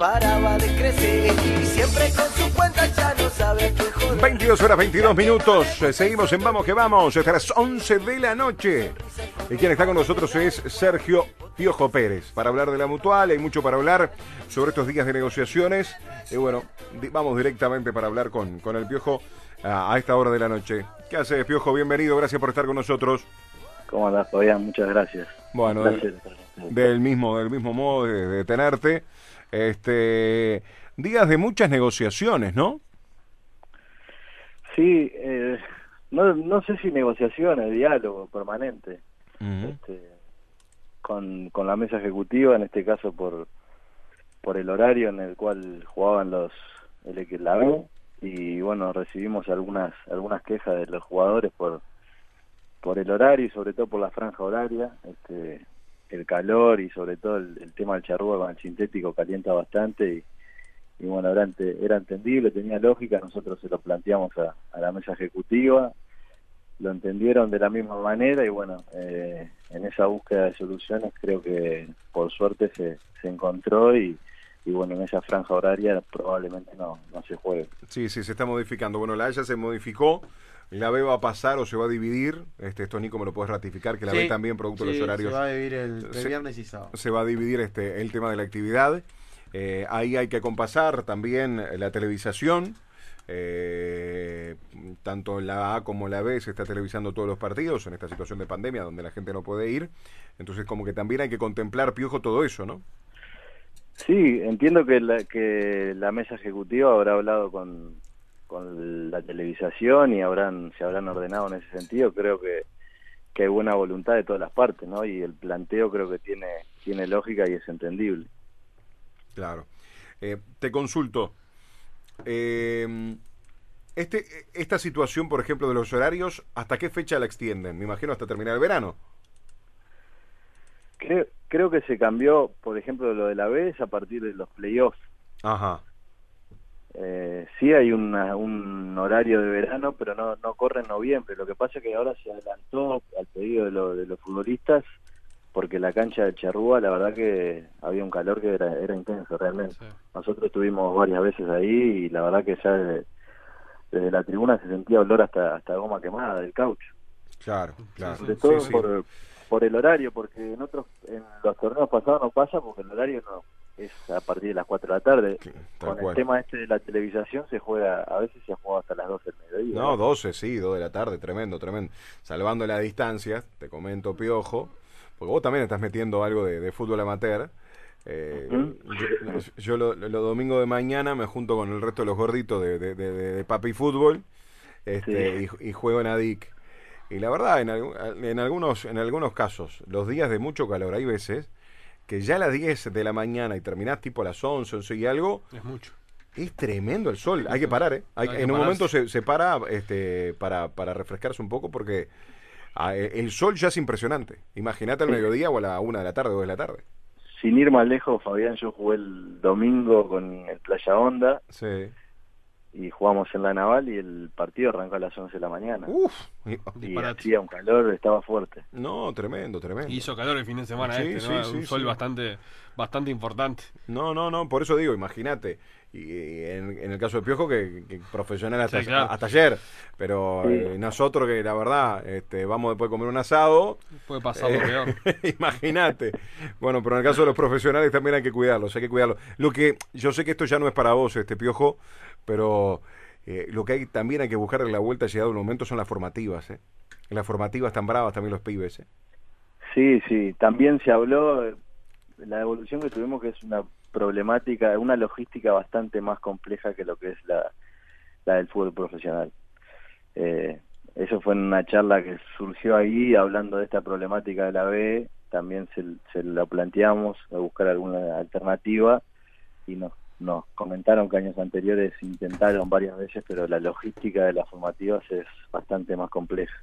paraba de crecer y siempre con su cuenta ya no sabe qué joder. 22 horas 22 minutos. Seguimos en Vamos que Vamos hasta las 11 de la noche. Y quien está con nosotros es Sergio Piojo Pérez. Para hablar de la mutual, hay mucho para hablar sobre estos días de negociaciones. Y bueno, vamos directamente para hablar con, con el Piojo a, a esta hora de la noche. ¿Qué haces, Piojo? Bienvenido, gracias por estar con nosotros. ¿Cómo andás, Fabián? Muchas gracias. Bueno. Del mismo, del mismo modo de, de tenerte. Este, días de muchas negociaciones, ¿no? Sí, eh, no, no sé si negociaciones, diálogo permanente este, con, con la mesa ejecutiva, en este caso por por el horario en el cual jugaban los el equi- la B y bueno recibimos algunas algunas quejas de los jugadores por por el horario y sobre todo por la franja horaria este el calor y sobre todo el, tema del charrúa el sintético calienta bastante y, y bueno era, era entendible tenía lógica nosotros se lo planteamos a, a la mesa ejecutiva lo entendieron de la misma manera y bueno, eh, en esa búsqueda de soluciones creo que por suerte se, se encontró y, y bueno, en esa franja horaria probablemente no, no se juegue. Sí, sí, se está modificando. Bueno, la Haya se modificó. La B va a pasar o se va a dividir. Este, esto Nico me lo puedes ratificar, que la B también, producto de los horarios, Se va a vivir el, el Se- viernes y sábado. se va a dividir este, el tema de la actividad. Eh, ahí hay que acompasar también la televisación. Eh, tanto la A como la B se está televisando todos los partidos en esta situación de pandemia donde la gente no puede ir. Entonces como que también hay que contemplar, Piojo, todo eso, ¿no? Sí, entiendo que la, que la mesa ejecutiva habrá hablado con, con la televisación y habrán se habrán ordenado en ese sentido. Creo que, que hay buena voluntad de todas las partes, ¿no? Y el planteo creo que tiene, tiene lógica y es entendible. Claro. Eh, te consulto. eh, este, esta situación, por ejemplo, de los horarios, ¿hasta qué fecha la extienden? Me imagino hasta terminar el verano. Creo, creo que se cambió, por ejemplo, lo de la es a partir de los playoffs. Ajá. Eh, sí hay una- un horario de verano, pero no, no corre en noviembre. Lo que pasa es que ahora se adelantó al pedido de, lo- de los futbolistas porque la cancha de Charrúa, la verdad que había un calor que era, era intenso realmente. Nosotros estuvimos varias veces ahí y la verdad que ya desde, desde la tribuna se sentía olor hasta, hasta goma quemada del caucho. Claro, claro. Sobre Sí, todo sí. Por, por el horario, porque en otros en los torneos pasados no pasa porque el horario no es a partir de las 4 de la tarde. Con cual. el tema este de la televisación se juega, a veces se juega hasta las 12 del mediodía. No, 12, sí, 2 de la tarde, tremendo, tremendo. Salvando la distancia, te comento, Piojo, porque vos también estás metiendo algo de, de fútbol amateur. Eh, Yo, yo lo- los domingos de mañana me junto con el resto de los gorditos de, de, de- de Papi Fútbol este, y, y juego en ADIC. Y la verdad, en, en, algunos, en algunos casos, los días de mucho calor, hay veces que ya a las 10 de la mañana y terminás tipo a las 11, 11 y algo, Es mucho. es tremendo el sol. Hay que parar, ¿eh? Hay- Hay que en un pararse. momento se, se para este, para, para refrescarse un poco porque ah, el el sol ya es impresionante. Imagínate al mediodía o a la una de la tarde o dos de la tarde. Sin ir más lejos, Fabián, yo jugué el domingo con el Playa Honda Sí. Y jugamos en la Naval y el partido arrancó a las 11 de la mañana. Uf. Y- hacía un calor, estaba fuerte. No, tremendo, tremendo. Hizo calor el fin de semana Sí, este, sí, ¿no? sí, Un sol sí. bastante bastante importante. No, no, no, por eso digo, imagínate. Y, en, en el caso de Piojo, que, que profesional hasta, Sí, claro. hasta ayer. Pero Sí. eh, nosotros, que la verdad, este, vamos después a comer un asado. Puede pasar lo Eh, peor. Imagínate. Bueno, pero en el caso de los profesionales también hay que cuidarlos, hay que cuidarlos. Lo que yo sé que esto ya no es para vos, este piojo, pero eh, lo que hay también hay que buscarle la vuelta llegado el momento son las formativas, ¿eh? Las formativas tan bravas también los pibes, ¿eh? Sí, sí, también se habló de la evolución que tuvimos que es una problemática, una logística bastante más compleja que lo que es la, la del fútbol profesional. Eh, eso fue en una charla que surgió ahí hablando de esta problemática de la B, también se, se lo planteamos a buscar alguna alternativa y nos, nos comentaron que años anteriores intentaron varias veces, pero la logística de las formativas es bastante más compleja.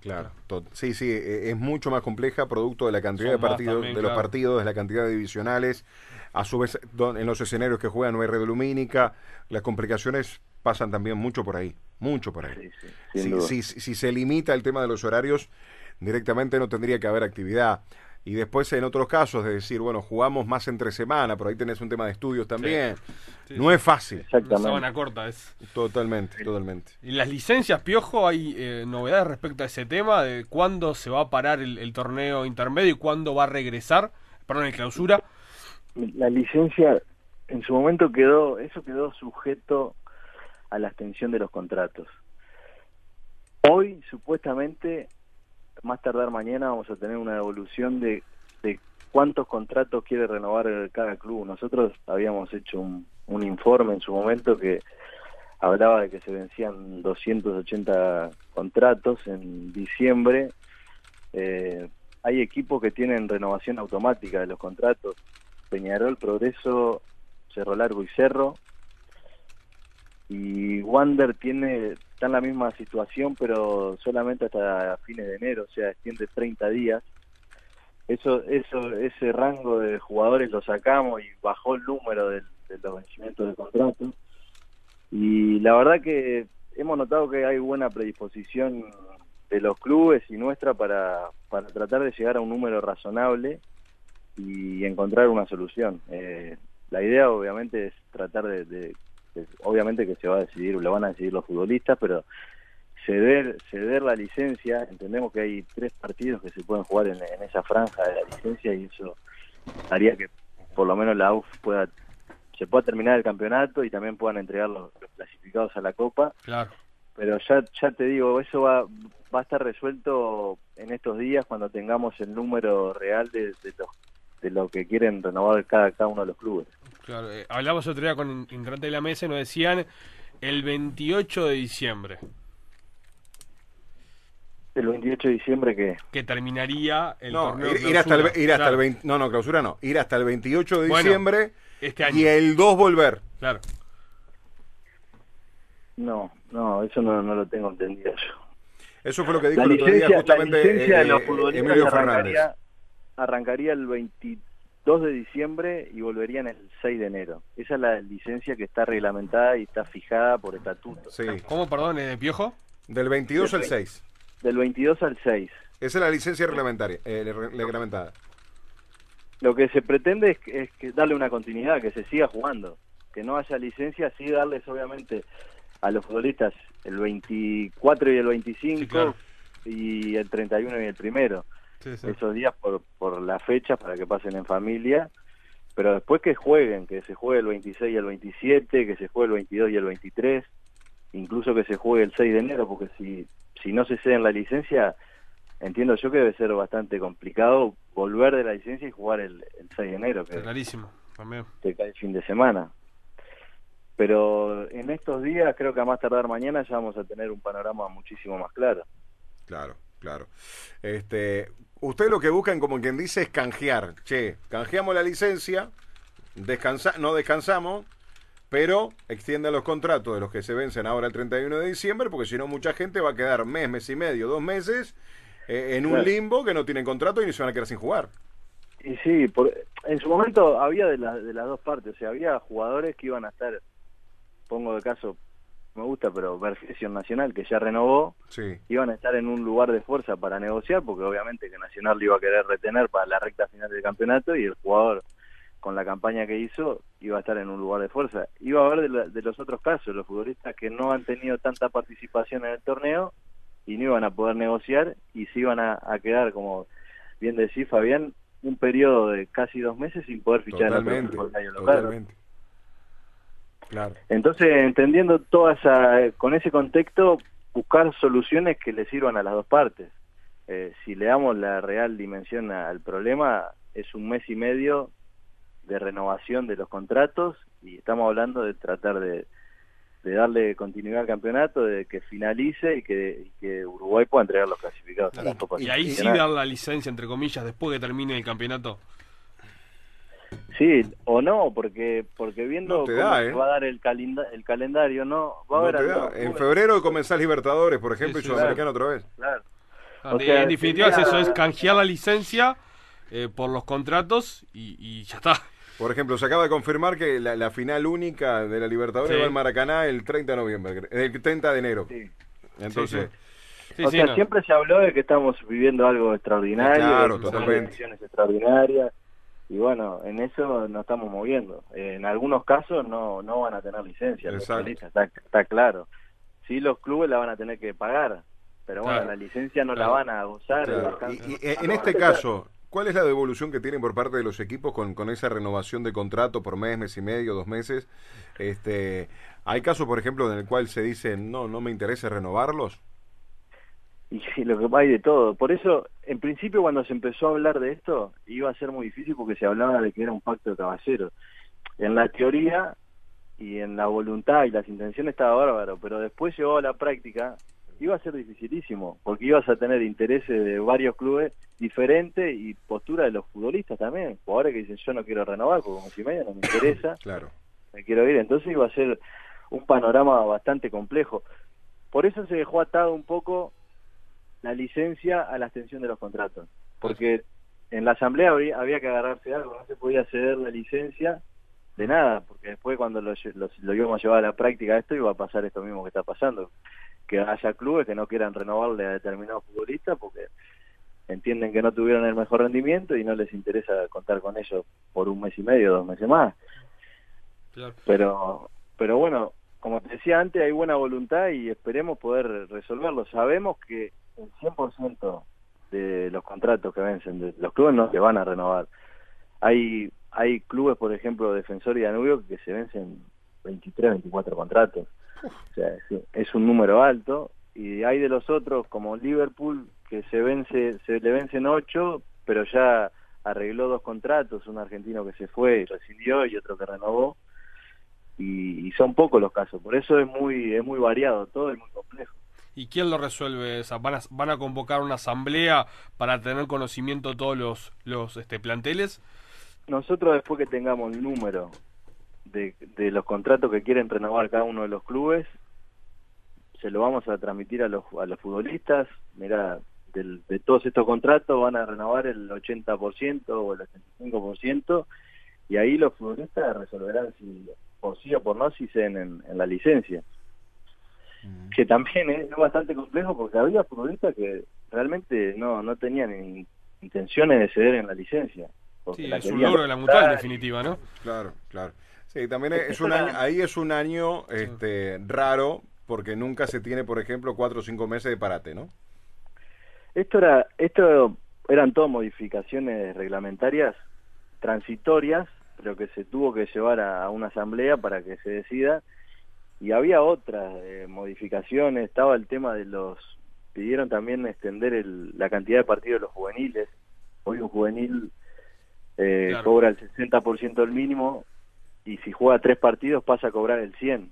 Claro. Sí, sí, eh, es mucho más compleja, producto de la cantidad Son de partidos, también, de los partidos, de la cantidad de divisionales. A su vez, en los escenarios que juegan no hay red lumínica. Las complicaciones pasan también mucho por ahí, mucho por ahí. Sí, sí, sin si, duda. si- si se limita el tema de los horarios, directamente no tendría que haber actividad. Y después en otros casos de decir, bueno, jugamos más entre semana, pero ahí tenés un tema de estudios también. Sí, no es fácil. Una Exactamente. sábana corta es. Totalmente, totalmente. Y las licencias, Piojo, hay eh, novedades respecto a ese tema de cuándo se va a parar el, el torneo intermedio y cuándo va a regresar, perdón, el clausura. La licencia en su momento quedó, eso quedó sujeto a la extensión de los contratos. Hoy, supuestamente, más tardar mañana vamos a tener una evolución de, de cuántos contratos quiere renovar cada club. Nosotros habíamos hecho un, un informe en su momento que hablaba de que se vencían 280 contratos en diciembre. Eh, hay equipos que tienen renovación automática de los contratos. Peñarol, Progreso, Cerro Largo y Cerro. Y Wander tiene, está en la misma situación, pero solamente hasta fines de enero, o sea, extiende 30 días. Eso, eso, ese rango de jugadores lo sacamos y bajó el número de, los vencimientos de contrato. Y la verdad que hemos notado que hay buena predisposición de los clubes y nuestra para, para tratar de llegar a un número razonable y encontrar una solución. Eh, la idea obviamente es tratar de- de- obviamente que se va a decidir, lo van a decidir los futbolistas, pero ceder, ceder la licencia, entendemos que hay tres partidos que se pueden jugar en, en esa franja de la licencia y eso haría que por lo menos la UF pueda se pueda terminar el campeonato y también puedan entregar los, los clasificados a la Copa Claro. pero ya ya te digo eso va va a estar resuelto en estos días cuando tengamos el número real de, de los de lo que quieren renovar cada cada uno de los clubes Claro, eh, hablamos otro día con integrante de la mesa y nos decían el 28 de diciembre, el 28 de diciembre que que terminaría el No, torneo ir, ir hasta el, ir hasta Claro, el 20, no, no, clausura no, ir hasta el 28 de Bueno, diciembre este año. y el 2 volver. Claro. no no eso no, no lo tengo entendido yo Eso fue lo que dijo la el otro día licencia, la justamente de eh, los eh, futbolistas Emilio Fernández. Arrancaría, el 22 de diciembre y volverían el 6 de enero. Esa es la licencia que está reglamentada y está fijada por estatuto. Sí, ¿Cómo, perdón, eh, Piojo? del 22 al Del 6. Del 22 al 6. Esa es la licencia reglamentaria, eh, re- reglamentada. Lo que se pretende es, que- es que darle una continuidad, que se siga jugando, que no haya licencia, sí darles obviamente a los futbolistas el 24 y el 25 Sí, claro. y el 31 y el primero. Sí, sí. esos días por, por la fecha para que pasen en familia, pero después que jueguen, que se juegue el 26 y el 27, que se juegue el 22 y el 23, incluso que se juegue el 6 de enero, porque si, si no se ceden la licencia, entiendo yo que debe ser bastante complicado volver de la licencia y jugar el, el 6 de enero, que, Clarísimo, también. que cae el fin de semana. Pero en estos días, creo que a más tardar mañana ya vamos a tener un panorama muchísimo más claro. Claro, claro. Este, ustedes lo que buscan, como quien dice, es canjear. Che, canjeamos la licencia, descansa, no descansamos, pero extiendan los contratos de los que se vencen ahora el 31 de diciembre, porque si no mucha gente va a quedar mes, mes y medio, dos meses eh, en un limbo que no tienen contrato y se van a quedar sin jugar. Y sí, por, en su momento había de, la- de las dos partes, o sea, había jugadores que iban a estar, pongo de caso, me gusta, pero Vergesio Nacional, que ya renovó, Sí, iban a estar en un lugar de fuerza para negociar, porque obviamente que Nacional lo iba a querer retener para la recta final del campeonato y el jugador con la campaña que hizo iba a estar en un lugar de fuerza. Iba a haber de, la- de los otros casos, los futbolistas que no han tenido tanta participación en el torneo y no iban a poder negociar y se iban a, a quedar, como bien decís Fabián, un periodo de casi dos meses sin poder fichar en totalmente, otro fútbol local. totalmente. Claro. Entonces, entendiendo toda esa, con ese contexto, buscar soluciones que le sirvan a las dos partes. Eh, si le damos la real dimensión al problema, es un mes y medio de renovación de los contratos y estamos hablando de tratar de, de darle continuidad al campeonato, de que finalice y que, y que Uruguay pueda entregar los clasificados a las Copas Y ahí sí dar la licencia, entre comillas, después que termine el campeonato. Sí, o no, porque porque viendo No te cómo da, se ¿eh? va a dar el, calinda- el calendario, no va a haber En febrero comenzás Libertadores, por ejemplo, Sí, y sí, Sudamericano otra vez. Claro. Ah, O de- sea, en definitiva es eso, es canjear la licencia eh, por los contratos y, y ya está. Por ejemplo, se acaba de confirmar que la, la final única de la Libertadores Sí. va al Maracaná el 30 de noviembre, el 30 de enero. Sí. Entonces, Sí, o sea, siempre se habló de que estamos viviendo algo extraordinario, claro, extraordinarias, y bueno, en eso nos estamos moviendo. en algunos casos no, no van a tener licencia, está, está claro. Sí, los clubes la van a tener que pagar, pero bueno, la licencia no la van a usar. Y, en este caso, ¿cuál es la devolución que tienen por parte de los equipos con, con esa renovación de contrato por mes, mes y medio, dos meses? Este, ¿Hay casos, por ejemplo, en el cual se dice, no, no me interesa renovarlos? Y lo que hay de todo. Por eso, en principio, cuando se empezó a hablar de esto, iba a ser muy difícil porque se hablaba de que era un pacto de caballeros. En la teoría y en la voluntad y las intenciones estaba bárbaro, pero después llegó a la práctica iba a ser dificilísimo, porque ibas a tener intereses de varios clubes diferentes y postura de los futbolistas también. Jugadores que dicen, yo no quiero renovar, porque como si medio no me interesa, claro. me quiero ir. Entonces iba a ser un panorama bastante complejo. Por eso se dejó atado un poco la licencia a la extensión de los contratos, porque en la asamblea había, que agarrarse algo, no se podía ceder la licencia de nada, porque después cuando lo, lo íbamos a llevar a la práctica esto iba a pasar esto mismo que está pasando que haya clubes que no quieran renovarle a determinados futbolistas porque entienden que no tuvieron el mejor rendimiento y no les interesa contar con ellos por un mes y medio, dos meses más. Pero, pero bueno, como te decía antes, hay buena voluntad y esperemos poder resolverlo. Sabemos que el 100% de los contratos que vencen, de los clubes no se van a renovar. Hay hay clubes, por ejemplo, Defensor y Danubio, que se vencen 23, 24 contratos. O sea, es, un número alto. Y hay de los otros, como Liverpool, que se vence se le vencen ocho, pero ya arregló dos contratos, un argentino que se fue y rescindió y otro que renovó. Y, son pocos los casos, por eso es muy es muy variado, todo es muy complejo. ¿Y quién lo resuelve? ¿Van, a, ¿Van a convocar una asamblea para tener conocimiento todos los, los este, planteles? Nosotros después que tengamos el número de, los contratos que quieren renovar cada uno de los clubes, se lo vamos a transmitir a los, a los futbolistas. Mira, de todos estos contratos van a renovar el 80% o el 85% y ahí los futbolistas resolverán si por sí o por no si se en, en la licencia. Que también es bastante complejo porque había futbolistas que realmente no, no tenían intenciones de ceder en la licencia. Sí, es un logro de la mutual, en definitiva, ¿no? Claro, claro. Sí, también es un año, ahí es un año este, raro porque nunca se tiene, por ejemplo, cuatro o cinco meses de parate, ¿no? Esto era, esto eran todas modificaciones reglamentarias transitorias, pero que se tuvo que llevar a, una asamblea para que se decida. Y había otras eh, modificaciones, estaba el tema de los, pidieron también extender el, la cantidad de partidos de los juveniles. Hoy un juvenil eh, cobra el 60% del mínimo y si juega tres partidos pasa a cobrar el 100.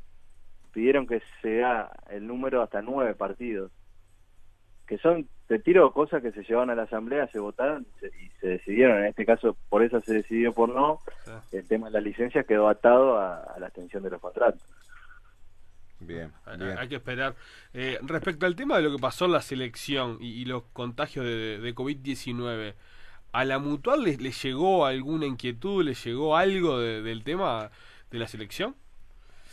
Pidieron que sea el número hasta nueve partidos. Que son, te tiro cosas que se llevan a la asamblea, se votaron y se, decidieron. En este caso, por eso se decidió por no. El tema de la licencia quedó atado a, la extensión de los contratos. Bien, Hay que esperar. Eh, respecto al tema de lo que pasó en la selección y, los contagios de, de COVID-19, ¿A la mutual le, llegó alguna inquietud, le llegó algo del tema de la selección?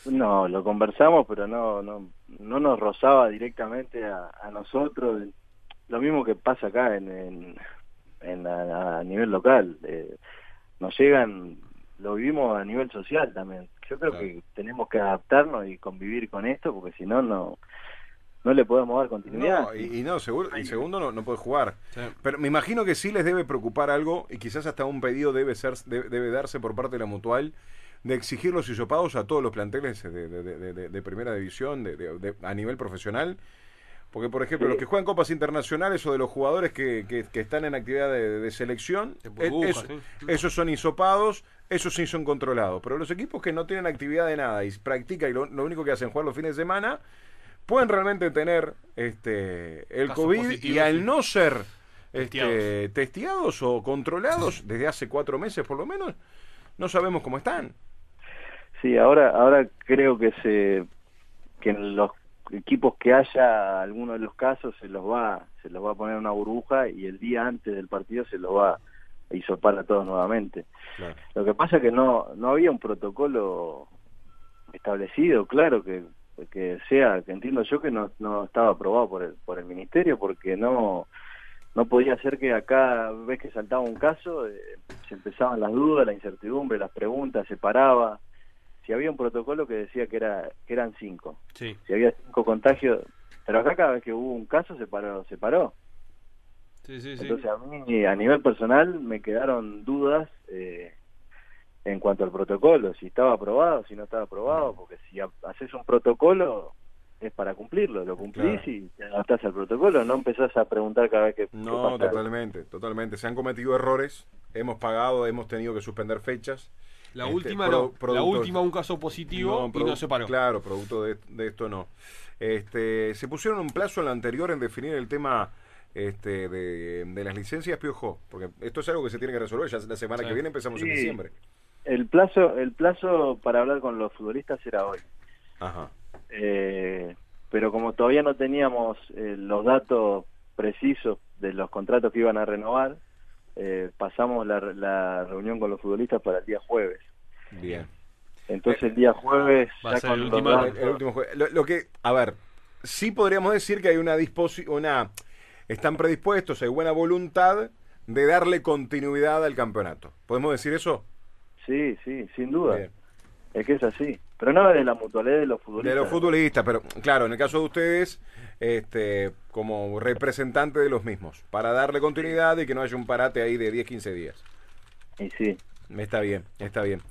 No, lo conversamos, pero no no, no nos rozaba directamente a, nosotros. Lo mismo que pasa acá en, en, a, nivel local. Eh, nos llegan, lo vivimos a nivel social también. Yo creo que tenemos que adaptarnos y convivir con esto, porque si no, no no le podemos dar continuidad. y, no, seguro, y segundo no, no puede jugar. Pero me imagino que sí les debe preocupar algo y quizás hasta un pedido debe ser debe, darse por parte de la mutual de exigir los isopados a todos los planteles de, de primera división de, a nivel profesional. Porque, por ejemplo, los que juegan copas internacionales o de los jugadores que, que, están en actividad de, selección, esos son isopados, esos sí son controlados. Pero los equipos que no tienen actividad de nada y practican y lo, lo único que hacen es jugar los fines de semana, pueden realmente tener este el COVID y al no ser este, testeados o controlados desde hace cuatro meses por lo menos, no sabemos cómo están. Sí, ahora, ahora creo que se que en los equipos que haya alguno de los casos se los va se los va a poner una burbuja y el día antes del partido se los va a hisopar a todos nuevamente. Lo que pasa es que no no había un protocolo establecido, claro que que sea, que entiendo yo que no, no estaba aprobado por el, por el ministerio porque no no podía ser que acá, ves que saltaba un caso, eh, se empezaban las dudas, la incertidumbre, las preguntas, se paraba. Si había un protocolo que decía que era que eran cinco, Sí. si había cinco contagios, pero acá cada vez que hubo un caso se paró, se paró. Sí, sí, sí. Entonces a mí a nivel personal me quedaron dudas eh, en cuanto al protocolo, si estaba aprobado, si no estaba aprobado, porque si ha- haces un protocolo es para cumplirlo, lo cumplís Claro. y te adaptás al protocolo, no empezás a preguntar cada vez que, que No, algo. totalmente, totalmente. Se han cometido errores, hemos pagado, hemos tenido que suspender fechas. La Este, última pro- no. La última un caso positivo y produ- no se paró. Claro, producto de, de esto no. Este, se pusieron un plazo en la anterior en definir el tema este, de, de las licencias Piojo, porque esto es algo que se tiene que resolver. Ya la semana Sí. que viene empezamos en diciembre. El plazo, el plazo para hablar con los futbolistas era hoy. Ajá. Eh, pero como todavía no teníamos eh, los datos precisos de los contratos que iban a renovar, eh, pasamos la, la reunión con los futbolistas para el día jueves. Bien. Entonces el día jueves Va a ya ser con el último- datos- El, el último jue- lo, lo que, a ver, sí podríamos decir que hay una disposición, una, están predispuestos, hay buena voluntad de darle continuidad al campeonato. ¿Podemos decir eso? Sí, sí, sin duda. Bien. Es que es así. Pero no de la mutualidad de los futbolistas. De los futbolistas, pero claro, en el caso de ustedes, este, como representante de los mismos, para darle continuidad y que no haya un parate ahí de 10, 15 días. Y sí. Está bien, está bien.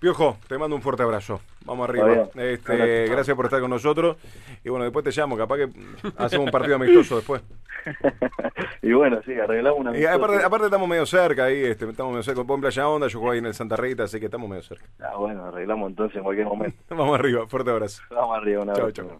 Piojo, te mando un fuerte abrazo. Vamos arriba. Este, Gracias. gracias por estar con nosotros. Y bueno, después te llamo, capaz que hacemos un partido amistoso después. y bueno, sí, arreglamos una Y aparte, aparte estamos medio cerca ahí, este, estamos medio cerca. En Playa Onda, yo juego ahí en el Santa Rita, así que estamos medio cerca. Ah, bueno, arreglamos entonces en cualquier momento. Vamos arriba, fuerte abrazo. Vamos arriba, una Chau, vez. chau.